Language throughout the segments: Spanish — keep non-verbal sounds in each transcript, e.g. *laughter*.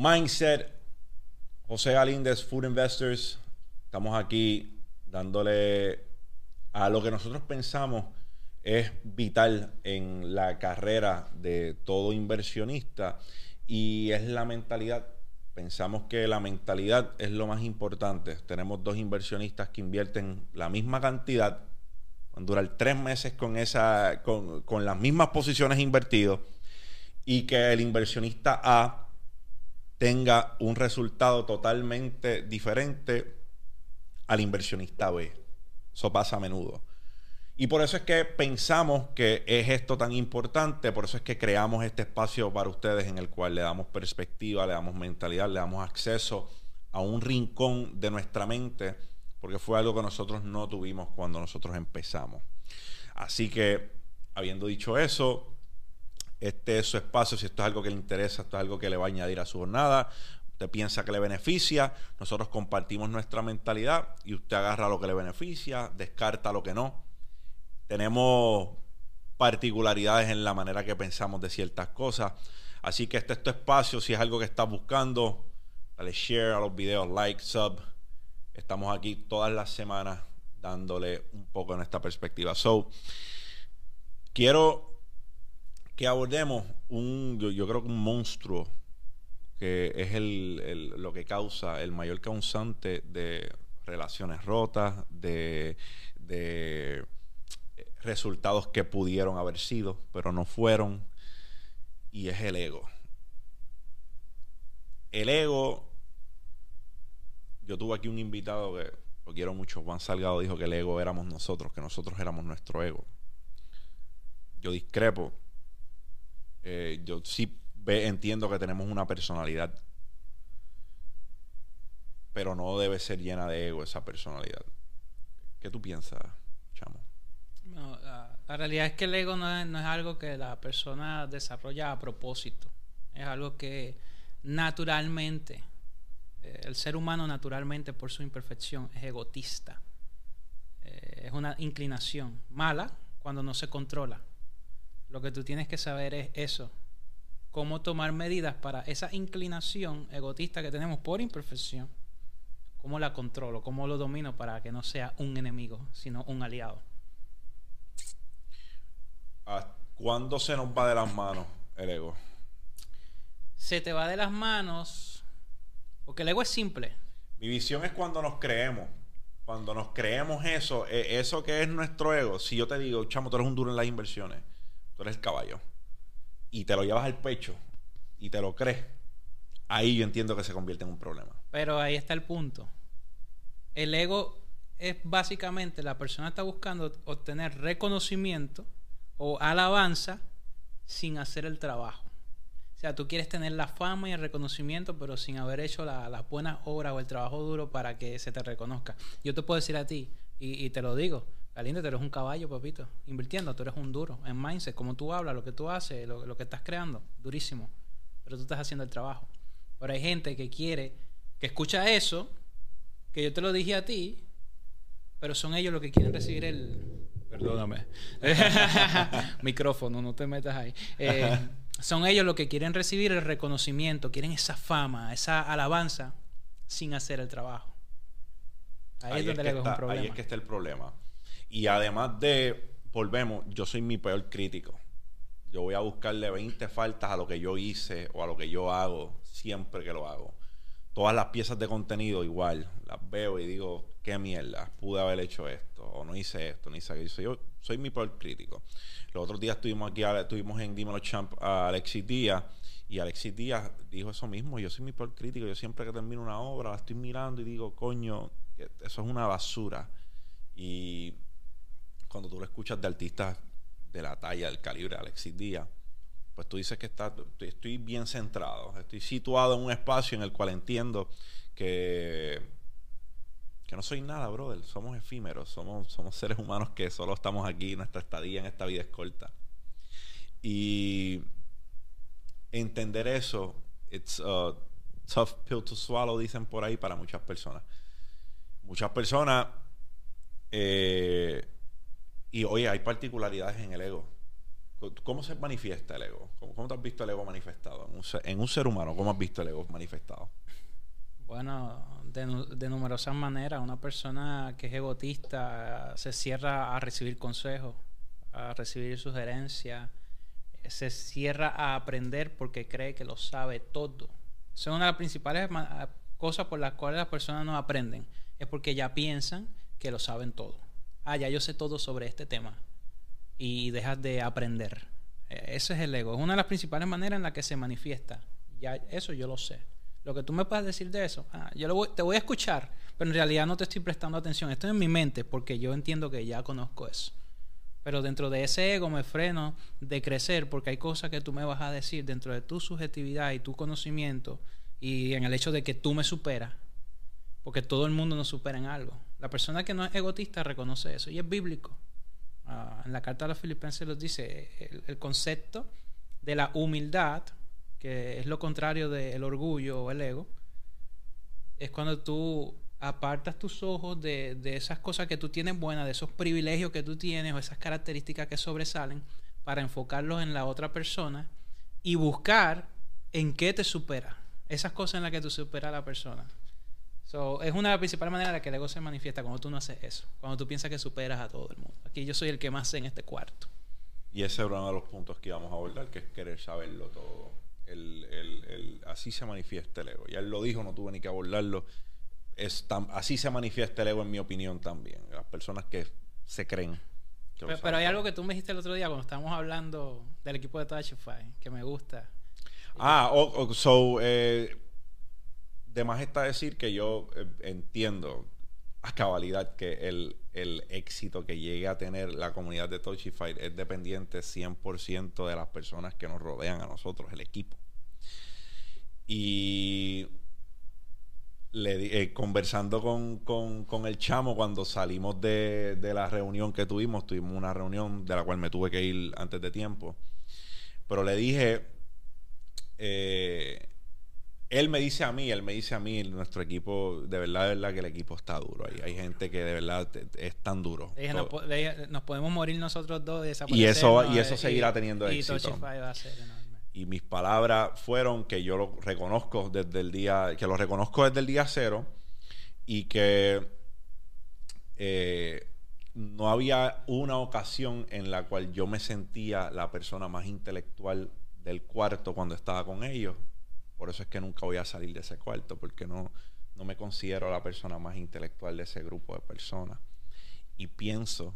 Mindset, José Galíndez, Food Investors. Estamos aquí dándole a lo que nosotros pensamos es vital en la carrera de todo inversionista y es la mentalidad. Pensamos que la mentalidad es lo más importante. Tenemos dos inversionistas que invierten la misma cantidad, van a durar tres meses con, esa, con, con las mismas posiciones invertidas y que el inversionista A tenga un resultado totalmente diferente al inversionista B. Eso pasa a menudo. Y por eso es que pensamos que es esto tan importante, por eso es que creamos este espacio para ustedes en el cual le damos perspectiva, le damos mentalidad, le damos acceso a un rincón de nuestra mente, porque fue algo que nosotros no tuvimos cuando nosotros empezamos. Así que, habiendo dicho eso, este es su espacio, si esto es algo que le interesa, esto es algo que le va a añadir a su jornada, usted piensa que le beneficia, nosotros compartimos nuestra mentalidad y usted agarra lo que le beneficia, descarta lo que no. Tenemos particularidades en la manera que pensamos de ciertas cosas. Así que este es tu espacio, si es algo que estás buscando, dale share a los videos, like, sub. Estamos aquí todas las semanas dándole un poco en esta perspectiva. So, quiero que abordemos un, yo, creo que un monstruo que es el, lo que causa el mayor causante de relaciones rotas, de, de resultados que pudieron haber sido, pero no fueron, y es el ego. El ego, yo tuve aquí un invitado que lo quiero mucho, Juan Salgado dijo que el ego éramos nosotros, que nosotros éramos nuestro ego. Yo discrepo eh, yo sí entiendo que tenemos una personalidad, pero no debe ser llena de ego esa personalidad. ¿Qué tú piensas, Chamo? la, realidad es que el ego no es, no es algo que la persona desarrolla a propósito. Es algo que naturalmente, eh, el ser humano naturalmente por su imperfección es egotista. Eh, es una inclinación mala cuando no se controla. Lo que tú tienes que saber es eso. Cómo tomar medidas para esa inclinación egotista que tenemos por imperfección. Cómo la controlo, cómo lo domino para que no sea un enemigo, sino un aliado. ¿Cuándo se nos va de las manos el ego? Se te va de las manos porque el ego es simple. Mi visión es cuando nos creemos. Cuando nos creemos eso, e, eso que es nuestro ego. Si yo te digo, chamo, tú eres un duro en las inversiones tú eres el caballo, y te lo llevas al pecho y te lo crees, ahí yo entiendo que se convierte en un problema. Pero ahí está el punto. El ego es básicamente la persona está buscando obtener reconocimiento o alabanza sin hacer el trabajo. O sea, tú quieres tener la fama y el reconocimiento, pero sin haber hecho la, las buenas obras o el trabajo duro para que se te reconozca. Yo te puedo decir a ti, y te lo digo, Galindo, tú eres un caballo, papito. Invirtiendo, tú eres un duro. En mindset, como tú hablas, lo que tú haces, lo, que estás creando, durísimo. Pero tú estás haciendo el trabajo. Pero hay gente que quiere, que escucha eso, que yo te lo dije a ti, pero son ellos los que quieren recibir el. Perdóname. *laughs* Micrófono, no te metas ahí. Eh, son ellos los que quieren recibir el reconocimiento, quieren esa fama, esa alabanza, sin hacer el trabajo. Ahí, es donde un problema. Ahí es que está el problema. Y además de, volvemos, yo soy mi peor crítico. Yo voy a buscarle 20 faltas a lo que yo hice o a lo que yo hago siempre que lo hago. Todas las piezas de contenido igual, las veo y digo, qué mierda, pude haber hecho esto, o no hice esto, no hice aquello. Yo soy mi peor crítico. Los otros días estuvimos aquí, estuvimos en Dímelo Champ a Alexis Díaz, y Alexis Díaz dijo eso mismo, yo soy mi peor crítico, yo siempre que termino una obra la estoy mirando y digo, coño, eso es una basura. Y cuando tú lo escuchas de artistas de la talla, del calibre de Alexis Díaz, pues tú dices que está, estoy bien centrado, estoy situado en un espacio en el cual entiendo que, que no soy nada, brother, somos efímeros, somos, somos seres humanos que solo estamos aquí, nuestra estadía en esta vida es corta. Y entender eso, it's a tough pill to swallow, dicen por ahí para muchas personas. Muchas personas eh, y oye, hay particularidades en el ego. ¿Cómo se manifiesta el ego? ¿Cómo, te has visto el ego manifestado? En un, ser, humano, ¿cómo has visto el ego manifestado? Bueno, de, numerosas maneras. Una persona que es egotista se cierra a recibir consejos, a recibir sugerencias, se cierra a aprender porque cree que lo sabe todo. Esa es una de las principales cosas por las cuales las personas no aprenden. Es porque ya piensan que lo saben todo. Ah, ya yo sé todo sobre este tema. Y dejas de aprender. E, ese es el ego. Es una de las principales maneras en la que se manifiesta. Ya eso yo lo sé. Lo que tú me puedas decir de eso, ah, yo te voy a escuchar, pero en realidad no te estoy prestando atención. Esto es en mi mente porque yo entiendo que ya conozco eso. Pero dentro de ese ego me freno de crecer porque hay cosas que tú me vas a decir dentro de tu subjetividad y tu conocimiento y en el hecho de que tú me superas. Porque todo el mundo nos supera en algo. La persona que no es egotista reconoce eso y es bíblico. Ah, en la carta a los filipenses los dice el, concepto de la humildad, que es lo contrario del orgullo o el ego, es cuando tú apartas tus ojos de, de, esas cosas que tú tienes buenas, de esos privilegios que tú tienes o esas características que sobresalen, para enfocarlos en la otra persona y buscar en qué te supera. Esas cosas en las que tú superas a la persona. So, es una de las principales maneras en la que el ego se manifiesta cuando tú no haces eso, cuando tú piensas que superas a todo el mundo. Aquí yo soy el que más sé en este cuarto. Y ese es uno de los puntos que íbamos a abordar, que es querer saberlo todo. El, el, el, así se manifiesta el ego. Ya él lo dijo, no tuve ni que abordarlo. Es así se manifiesta el ego, en mi opinión, también. Las personas que se creen. pero, hay algo que tú me dijiste el otro día cuando estábamos hablando del equipo de Touchify, que me gusta. Ah, oh, so, eh, de más está decir que yo eh, entiendo a cabalidad que el, éxito que llegue a tener la comunidad de Touchify es dependiente 100% de las personas que nos rodean a nosotros, el equipo. Y le, eh, conversando con, el chamo cuando salimos de, de, la reunión que tuvimos, tuvimos una reunión de la cual me tuve que ir antes de tiempo, pero le dije, eh, él me dice a mí, él me dice a mí, nuestro equipo, de verdad, de verdad que el equipo está duro. Hay, hay gente que de verdad es tan duro. nos, podemos morir nosotros dos y eso Y eso seguirá teniendo éxito. y mis palabras fueron que yo lo reconozco desde el día, que lo reconozco desde el día cero y que eh, no había una ocasión en la cual yo me sentía la persona más intelectual del cuarto cuando estaba con ellos por eso es que nunca voy a salir de ese cuarto, porque no, no me considero la persona más intelectual de ese grupo de personas. Y pienso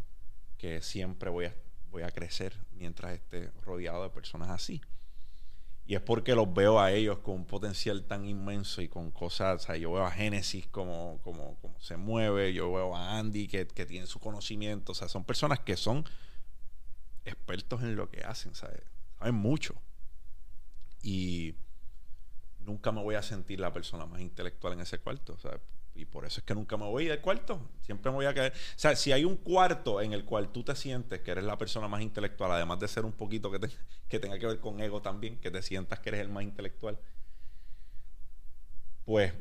que siempre voy a, voy a crecer mientras esté rodeado de personas así. Y es porque los veo a ellos con un potencial tan inmenso y con cosas, o sea, yo veo a Génesis como, como, como, se mueve, yo veo a Andy que, que, tiene su conocimiento, o sea, son personas que son expertos en lo que hacen, ¿sabes? saben mucho. Y nunca me voy a sentir la persona más intelectual en ese cuarto. Y por eso es que nunca me voy del cuarto. Siempre me voy a quedar. O sea, si hay un cuarto en el cual tú te sientes que eres la persona más intelectual, además de ser un poquito que, *laughs* que tenga que ver con ego también, que te sientas que eres el más intelectual, pues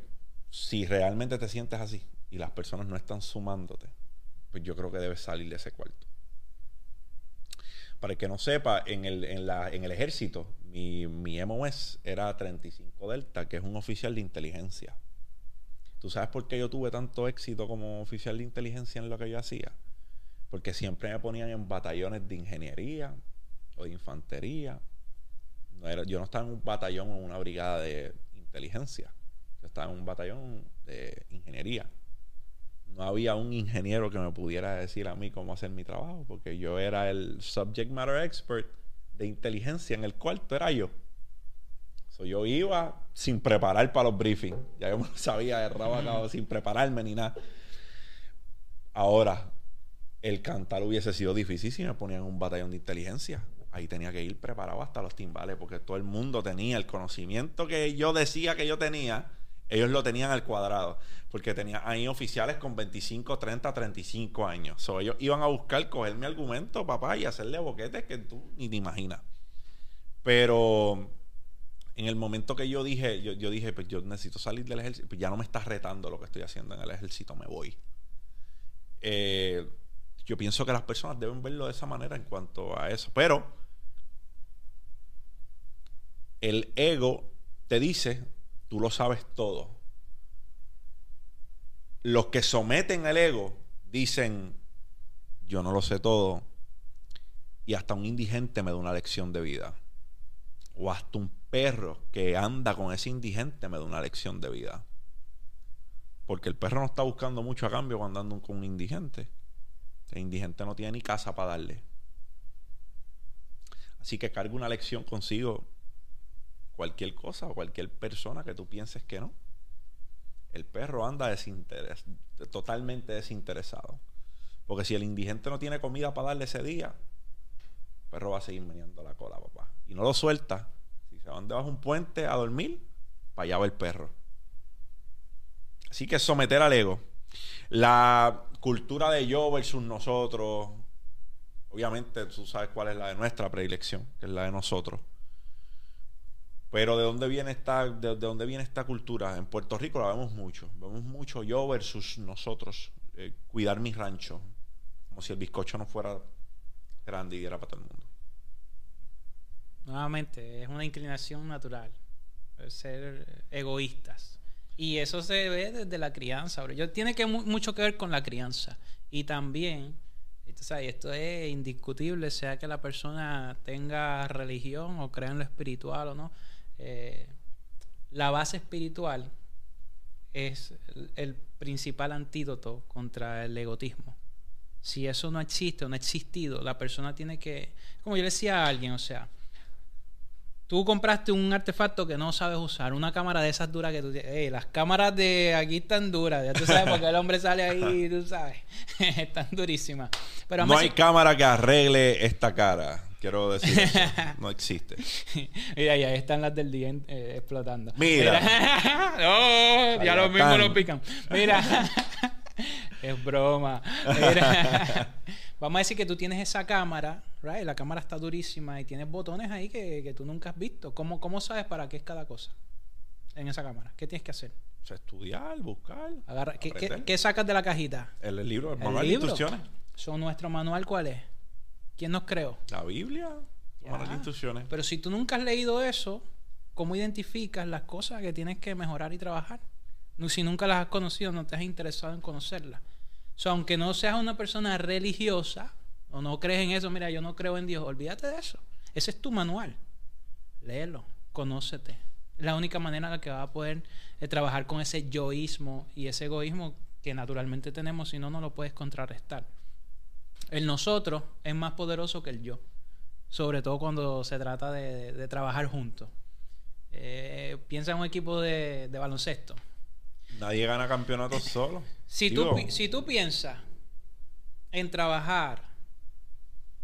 si realmente te sientes así y las personas no están sumándote, pues yo creo que debes salir de ese cuarto. Para el que no sepa, en el, en la, en el ejército mi, mi MOS era 35 Delta, que es un oficial de inteligencia. ¿Tú sabes por qué yo tuve tanto éxito como oficial de inteligencia en lo que yo hacía? Porque siempre me ponían en batallones de ingeniería o de infantería. No yo no estaba en un batallón o una brigada de inteligencia. Yo estaba en un batallón de ingeniería. No había un ingeniero que me pudiera decir a mí cómo hacer mi trabajo, porque yo era el subject matter expert de inteligencia en el cuarto era yo. yo iba sin preparar para los briefings. Ya yo me lo sabía de sin prepararme ni nada. Ahora, el cantar hubiese sido difícil si me ponían un batallón de inteligencia. Ahí tenía que ir preparado hasta los timbales porque todo el mundo tenía el conocimiento que yo decía que yo tenía. Ellos lo tenían al cuadrado. Porque tenía ahí oficiales con 25, 30, 35 años. Ellos iban a buscar coger mi argumento, papá, y hacerle boquetes que tú ni te imaginas. Pero en el momento que yo dije, yo, dije, pues yo necesito salir del ejército, pues ya no me está retando lo que estoy haciendo en el ejército, me voy. Eh, yo pienso que las personas deben verlo de esa manera en cuanto a eso. Pero el ego te dice, tú lo sabes todo. Los que someten al ego dicen, yo no lo sé todo. Y hasta un indigente me da una lección de vida. O hasta un perro que anda con ese indigente me da una lección de vida. Porque el perro no está buscando mucho a cambio cuando anda con un indigente. El indigente no tiene ni casa para darle. Así que carga una lección consigo cualquier cosa o cualquier persona que tú pienses que no. El perro anda totalmente desinteresado. Porque si el indigente no tiene comida para darle ese día, el perro va a seguir meneando la cola, papá. Y no lo suelta. Si se van debajo de un puente a dormir, para allá va el perro. Así que someter al ego. La cultura de yo versus nosotros. Obviamente tú sabes cuál es la de nuestra predilección, que es la de nosotros. Pero ¿de dónde viene esta, de, dónde viene esta cultura? En Puerto Rico la vemos mucho. Vemos mucho yo versus nosotros. Eh, cuidar mi rancho. Como si el bizcocho no fuera grande y diera para todo el mundo. Nuevamente, es una inclinación natural. Ser egoístas. Y eso se ve desde la crianza. Yo, tiene que mucho que ver con la crianza. Y también, esto es indiscutible, sea que la persona tenga religión o crea en lo espiritual o no. Eh, la base espiritual es el, principal antídoto contra el egotismo. Si eso no existe o no ha existido, la persona tiene que, como yo le decía a alguien, o sea, tú compraste un artefacto que no sabes usar, una cámara de esas duras que tú tienes. las cámaras de aquí están duras, ya tú sabes, porque el hombre sale ahí, *laughs* tú sabes, *laughs* están durísimas. Pero no hay cámara que arregle esta cara. Quiero decir, eso. *laughs* no existe. Mira, ahí están las del día eh, explotando. Mira. oh, ya los mismos lo pican. Mira. es broma. Mira. Vamos a decir que tú tienes esa cámara, right? La cámara está durísima y tienes botones ahí que, tú nunca has visto. ¿Cómo, ¿Cómo sabes para qué es cada cosa en esa cámara? ¿Qué tienes que hacer? estudiar, buscar. ¿qué, sacas de la cajita? El, libro, el manual de instrucciones. ¿Son nuestro manual cuál es? ¿Quién nos creó? La Biblia. Manual de instrucciones. Pero si tú nunca has leído eso, ¿cómo identificas las cosas que tienes que mejorar y trabajar? Si nunca las has conocido, no te has interesado en conocerlas aunque no seas una persona religiosa o no crees en eso, mira, yo no creo en Dios, olvídate de eso. Ese es tu manual. Léelo, conócete. Es la única manera en la que vas a poder eh, trabajar con ese yoísmo y ese egoísmo que naturalmente tenemos, si no, no lo puedes contrarrestar. El nosotros es más poderoso que el yo, sobre todo cuando se trata de, trabajar juntos. Eh, piensa en un equipo de baloncesto Nadie gana campeonatos solo. Si tú, si tú piensas en trabajar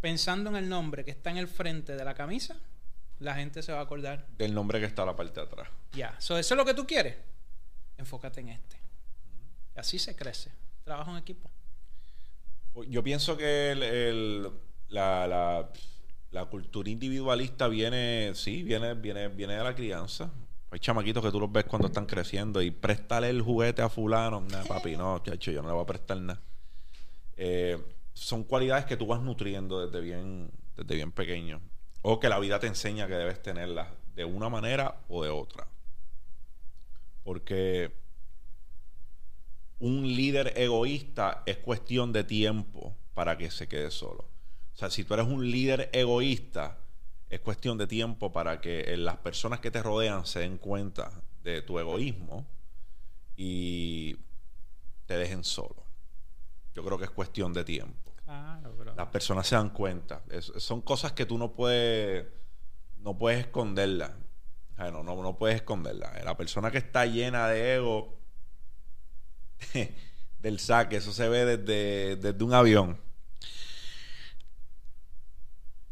pensando en el nombre que está en el frente de la camisa, la gente se va a acordar. Del nombre que está a la parte de atrás. Ya, eso es lo que tú quieres. Enfócate en este. Y así se crece. Trabajo en equipo. Pues yo pienso que la, la, cultura individualista viene, sí, viene, viene, viene de la crianza. Hay chamaquitos que tú los ves cuando están creciendo y préstale el juguete a fulano. Nah, papi, no, chacho, yo no le voy a prestar nada. Eh, son cualidades que tú vas nutriendo desde bien, desde bien pequeño. O que la vida te enseña que debes tenerlas de una manera o de otra. Porque un líder egoísta es cuestión de tiempo para que se quede solo. O sea, si tú eres un líder egoísta, es cuestión de tiempo para que eh, las personas que te rodean se den cuenta de tu egoísmo y te dejen solo. Yo creo que es cuestión de tiempo. Las personas se dan cuenta. son cosas que tú no puedes, no puedes esconderlas. no, no, no puedes esconderlas. La persona que está llena de ego *laughs* del saque, eso se ve desde, desde un avión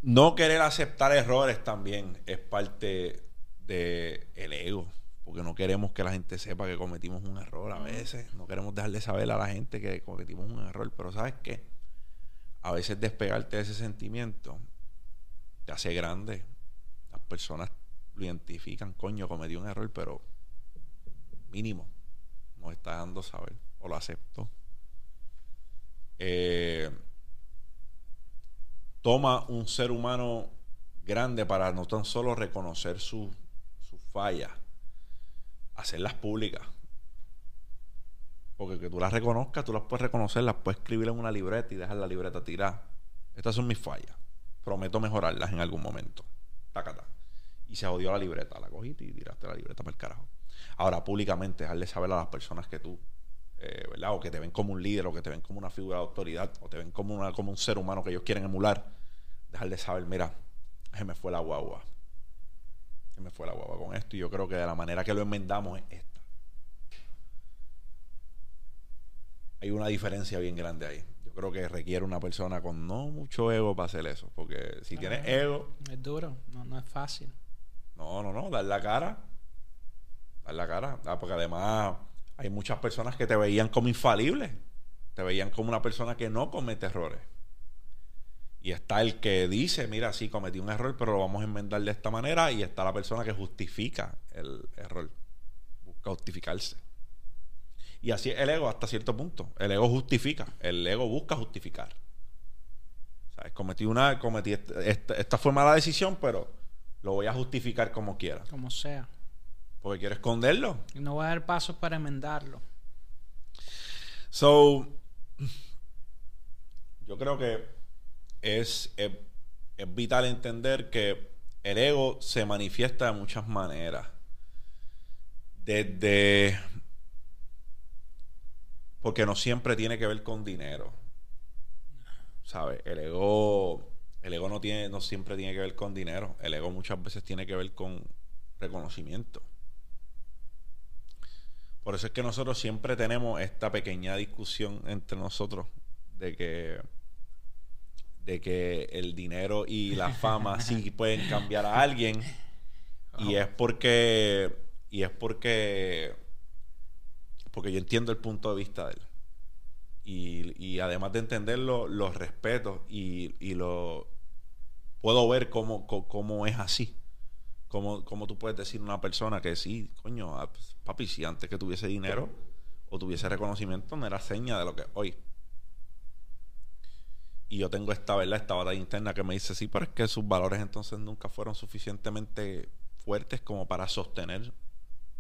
no querer aceptar errores también es parte del el ego. Porque no queremos que la gente sepa que cometimos un error a veces. No queremos dejarle saber a la gente que cometimos un error. Pero ¿sabes qué? A veces despegarte de ese sentimiento te hace grande. Las personas lo identifican, coño, cometí un error, pero mínimo nos está dando saber o lo acepto. Eh, toma un ser humano grande para no tan solo reconocer sus fallas, hacerlas públicas. Porque que tú las reconozcas, tú las puedes reconocer, las puedes escribir en una libreta y dejar la libreta tirada. Estas son mis fallas. Prometo mejorarlas en algún momento. Tacata. Y se jodió la libreta. La cogiste y tiraste la libreta para el carajo. Ahora, públicamente, dejarle saber a las personas que tú, eh, ¿verdad? O que te ven como un líder, o que te ven como una figura de autoridad, o te ven como, una, como un ser humano que ellos quieren emular. Dejarle saber, mira, se me fue la guagua. Se me fue la guagua con esto. Y yo creo que de la manera que lo enmendamos es esta. hay una diferencia bien grande ahí. Yo creo que requiere una persona con no mucho ego para hacer eso. Porque si tienes ego. Es duro, no, no es fácil. No, no, no, dar la cara. Dar la cara. Ah, porque además hay muchas personas que te veían como infalible. Te veían como una persona que no comete errores. Y está el que dice, mira, sí, cometí un error, pero lo vamos a enmendar de esta manera. Y está la persona que justifica el error. Busca justificarse. Y así es el ego hasta cierto punto. El ego justifica. El ego busca justificar. ¿Sabes? Cometí una. Cometí esta, esta, fue mala decisión, pero lo voy a justificar como quiera. Como sea. Porque quiero esconderlo. Y no voy a dar pasos para enmendarlo. So. Yo creo que es, es, vital entender que el ego se manifiesta de muchas maneras. Desde porque no siempre tiene que ver con dinero. ¿Sabes? El ego, el ego no, tiene, no siempre tiene que ver con dinero. El ego muchas veces tiene que ver con reconocimiento. Por eso es que nosotros siempre tenemos esta pequeña discusión entre nosotros de que de que el dinero y la fama sí pueden cambiar a alguien y es porque y es porque porque yo entiendo el punto de vista de él. Y, además de entenderlo, los respeto y, lo puedo ver cómo, cómo, es así. Cómo, cómo, tú puedes decir a una persona que sí, coño, ah, pues, papi, si antes que tuviese dinero o tuviese reconocimiento, no era seña de lo que hoy. Y yo tengo esta, ¿verdad? Esta batalla interna que me dice, sí, pero es que sus valores entonces nunca fueron suficientemente fuertes como para sostener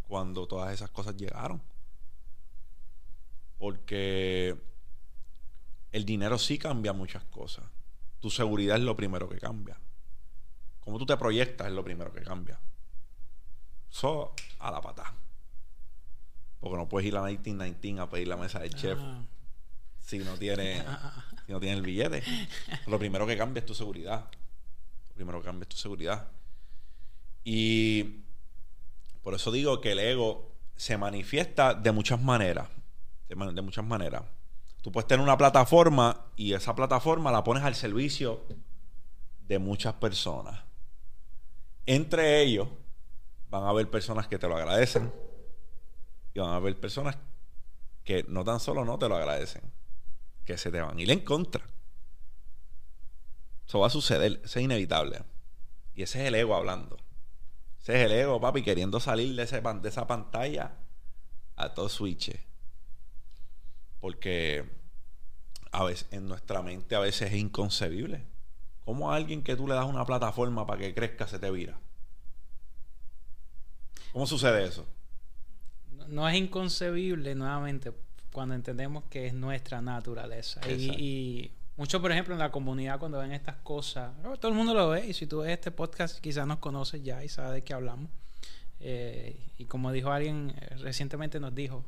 cuando todas esas cosas llegaron. Porque el dinero sí cambia muchas cosas. Tu seguridad es lo primero que cambia. Cómo tú te proyectas es lo primero que cambia. Eso a la pata. Porque no puedes ir a 1919 a pedir la mesa del chef ah. Si no tiene *laughs* si no tiene el billete. Lo primero que cambia es tu seguridad. Lo primero que cambia es tu seguridad. Y por eso digo que el ego se manifiesta de muchas maneras de, muchas maneras. Tú puedes tener una plataforma y esa plataforma la pones al servicio de muchas personas. Entre ellos van a haber personas que te lo agradecen y van a haber personas que no tan solo no te lo agradecen, que se te van a ir en contra. Eso va a suceder, eso es inevitable. Y ese es el ego hablando. Ese es el ego, papi, queriendo salir de, ese, de esa pantalla a todo switch. Porque a veces, en nuestra mente a veces es inconcebible. ¿Cómo a alguien que tú le das una plataforma para que crezca se te vira? ¿Cómo sucede eso? No, es inconcebible, nuevamente, cuando entendemos que es nuestra naturaleza. Y, mucho, por ejemplo, en la comunidad, cuando ven estas cosas, todo el mundo lo ve. Y si tú ves este podcast, quizás nos conoces ya y sabes de qué hablamos. Eh, y como dijo alguien eh, recientemente, nos dijo: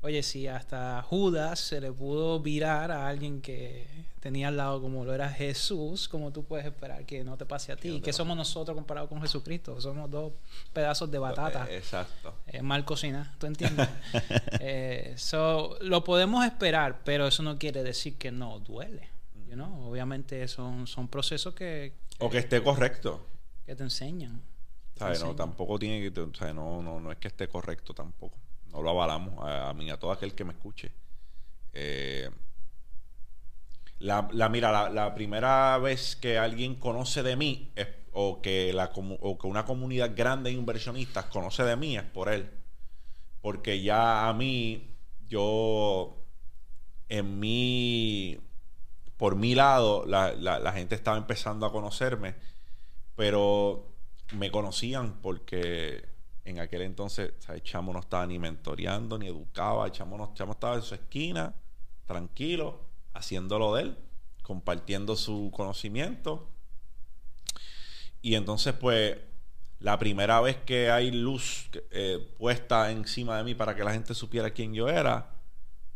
Oye, si hasta Judas se le pudo virar a alguien que tenía al lado como lo era Jesús, como tú puedes esperar que no te pase a ti? ¿Qué somos nosotros comparados con Jesucristo? Somos dos pedazos de batata. Eh, exacto. Eh, mal cocina, ¿tú entiendes? *laughs* eh, lo podemos esperar, pero eso no quiere decir que no duele. You know? Obviamente son, son procesos que, O que esté correcto. Que te enseñan. ¿Sabes? No, tampoco tiene que... O sea, no, no, no es que esté correcto tampoco no lo avalamos a, mí, a todo aquel que me escuche. Eh, la, la, mira, la, primera vez que alguien conoce de mí o, que la, o que una comunidad grande de inversionistas conoce de mí es por él. Porque ya a mí, yo, en mi, por mi lado, la, la gente estaba empezando a conocerme, pero me conocían porque en aquel entonces, el chamo no estaba ni mentoreando, ni educaba, chamo, no, estaba en su esquina, tranquilo, haciéndolo de él, compartiendo su conocimiento. Y entonces, pues, la primera vez que hay luz eh, puesta encima de mí para que la gente supiera quién yo era,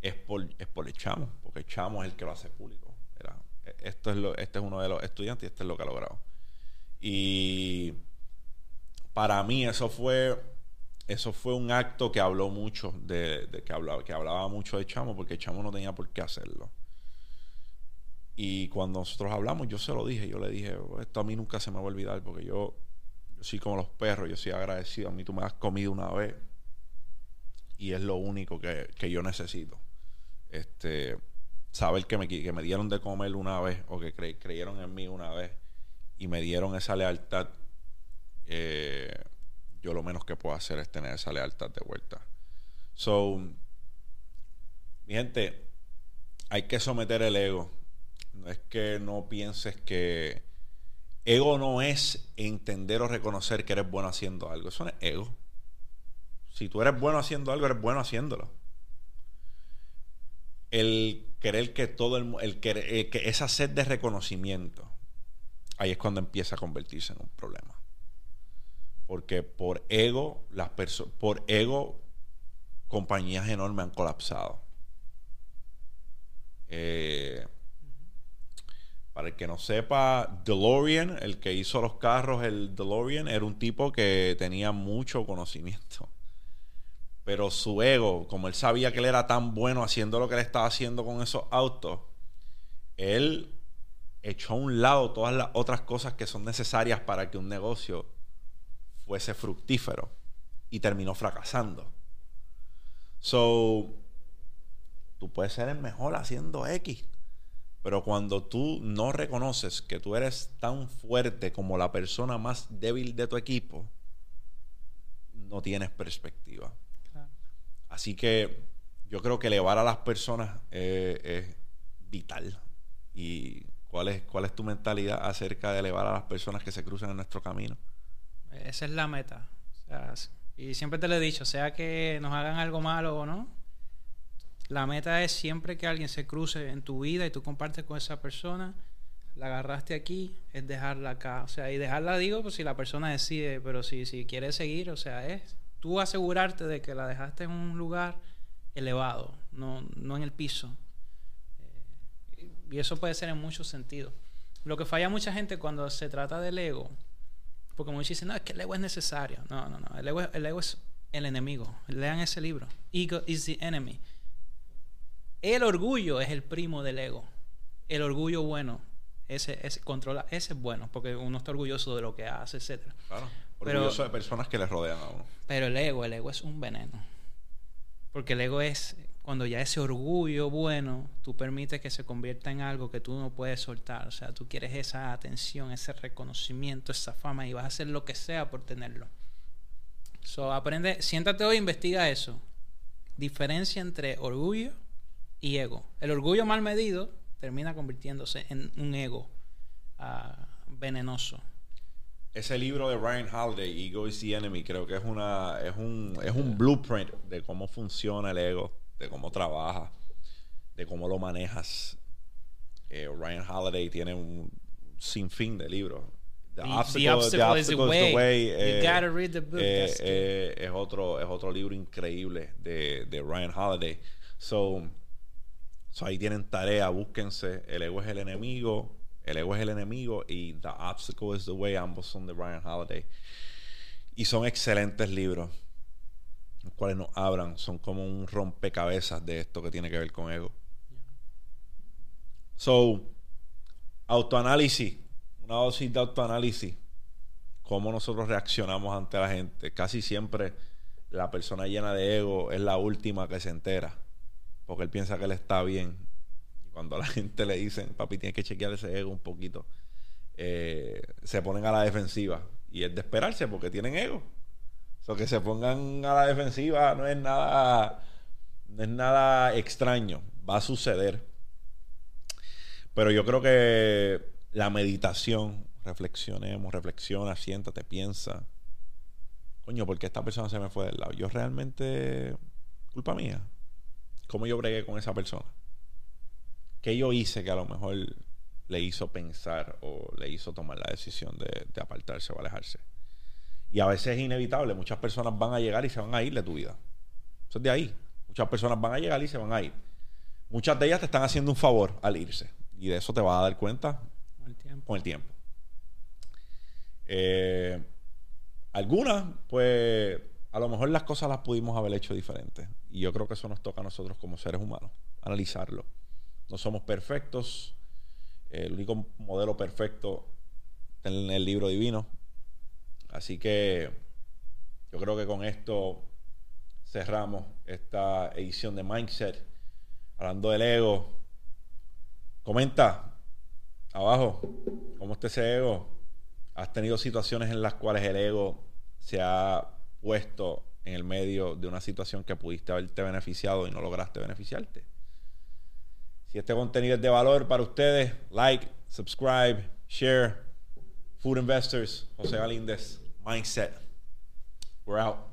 es por, es por el chamo, porque el chamo es el que lo hace público. Era, esto es lo, este es uno de los estudiantes y este es lo que ha logrado. Y para mí eso fue eso fue un acto que habló mucho de, que hablaba que hablaba mucho de chamo porque chamo no tenía por qué hacerlo. Y cuando nosotros hablamos yo se lo dije yo le dije esto a mí nunca se me va a olvidar porque yo yo soy como los perros yo soy agradecido a mí tú me has comido una vez y es lo único que, que yo necesito. Este saber que me, que me dieron de comer una vez o que creyeron en mí una vez y me dieron esa lealtad eh, yo lo menos que puedo hacer es tener esa lealtad de vuelta. So, mi gente, hay que someter el ego. No es que no pienses que ego no es entender o reconocer que eres bueno haciendo algo. Eso no es ego. Si tú eres bueno haciendo algo, eres bueno haciéndolo. El querer que todo el, el, el que esa sed de reconocimiento, ahí es cuando empieza a convertirse en un problema. Porque por ego, las por ego, compañías enormes han colapsado. Eh, para el que no sepa, DeLorean, el que hizo los carros, el DeLorean, era un tipo que tenía mucho conocimiento. Pero su ego, como él sabía que él era tan bueno haciendo lo que él estaba haciendo con esos autos, él echó a un lado todas las otras cosas que son necesarias para que un negocio fuese fructífero y terminó fracasando. So, tú puedes ser el mejor haciendo X, pero cuando tú no reconoces que tú eres tan fuerte como la persona más débil de tu equipo, no tienes perspectiva. Así que yo creo que elevar a las personas eh, es vital. ¿Y cuál es, cuál es tu mentalidad acerca de elevar a las personas que se cruzan en nuestro camino? Esa es la meta. y siempre te lo he dicho, sea que nos hagan algo malo o no, la meta es siempre que alguien se cruce en tu vida y tú compartes con esa persona, la agarraste aquí, es dejarla acá. O sea, y dejarla digo, pues si la persona decide, pero si, si quiere seguir, o sea, es tú asegurarte de que la dejaste en un lugar elevado, no, no en el piso. Eh, y eso puede ser en muchos sentidos. Lo que falla mucha gente cuando se trata del ego porque muchos dicen, no, es que el ego es necesario. No, no, no. El ego, el ego es el enemigo. Lean ese libro. Ego is the enemy. El orgullo es el primo del ego. El orgullo bueno, ese, ese controla, ese es bueno, porque uno está orgulloso de lo que hace, etcétera. Claro. Orgulloso de personas que le rodean a uno. Pero el ego, el ego es un veneno. Porque el ego es cuando ya ese orgullo bueno, tú permites que se convierta en algo que tú no puedes soltar. O sea, tú quieres esa atención, ese reconocimiento, esa fama y vas a hacer lo que sea por tenerlo. So, aprende, siéntate hoy e investiga eso. Diferencia entre orgullo y ego. El orgullo mal medido termina convirtiéndose en un ego ah, venenoso. Ese libro de Ryan Holiday, Ego is the Enemy, creo que es una es un es un blueprint de cómo funciona el ego de cómo trabaja, de cómo lo manejas. Eh, Ryan Holiday tiene un sinfín de libros. The, obstacle, is the way. you eh, gotta read the book. Eh, es otro es otro libro increíble de, de Ryan Holiday. So, so, ahí tienen tarea, búsquense. El ego es el enemigo. El ego es el enemigo y The Obstacle is the Way. Ambos son de Ryan Holiday. Y son excelentes libros los cuales nos abran, son como un rompecabezas de esto que tiene que ver con ego. So, autoanálisis, una dosis de autoanálisis. Cómo nosotros reaccionamos ante la gente. Casi siempre la persona llena de ego es la última que se entera. Porque él piensa que él está bien. Y cuando a la *laughs* gente le dicen, papi, tienes que chequear ese ego un poquito, eh, se ponen a la defensiva. Y es de esperarse porque tienen ego. So, que se pongan a la defensiva no es nada, no es nada extraño. Va a suceder. Pero yo creo que la meditación, reflexionemos, reflexiona, siéntate, piensa. coño, ¿por qué esta persona se me fue del lado? Yo realmente, culpa mía. ¿Cómo yo bregué con esa persona? ¿Qué yo hice que a lo mejor le hizo pensar o le hizo tomar la decisión de, de apartarse o alejarse? Y a veces es inevitable. Muchas personas van a llegar y se van a ir de tu vida. Eso es de ahí. Muchas personas van a llegar y se van a ir. Muchas de ellas te están haciendo un favor al irse. Y de eso te vas a dar cuenta Con el tiempo. con el tiempo. Eh, algunas, pues, a lo mejor las cosas las pudimos haber hecho diferentes. Y yo creo que eso nos toca a nosotros como seres humanos, analizarlo. No somos perfectos. El único modelo perfecto en el libro divino. Así que yo creo que con esto cerramos esta edición de Mindset. Hablando del ego. Comenta abajo cómo está ese ego. ¿Has tenido situaciones en las cuales el ego se ha puesto en el medio de una situación que pudiste haberte beneficiado y no lograste beneficiarte? Si este contenido es de valor para ustedes, like, subscribe, share. Food Investors, José Galíndez, Mindset. We're out.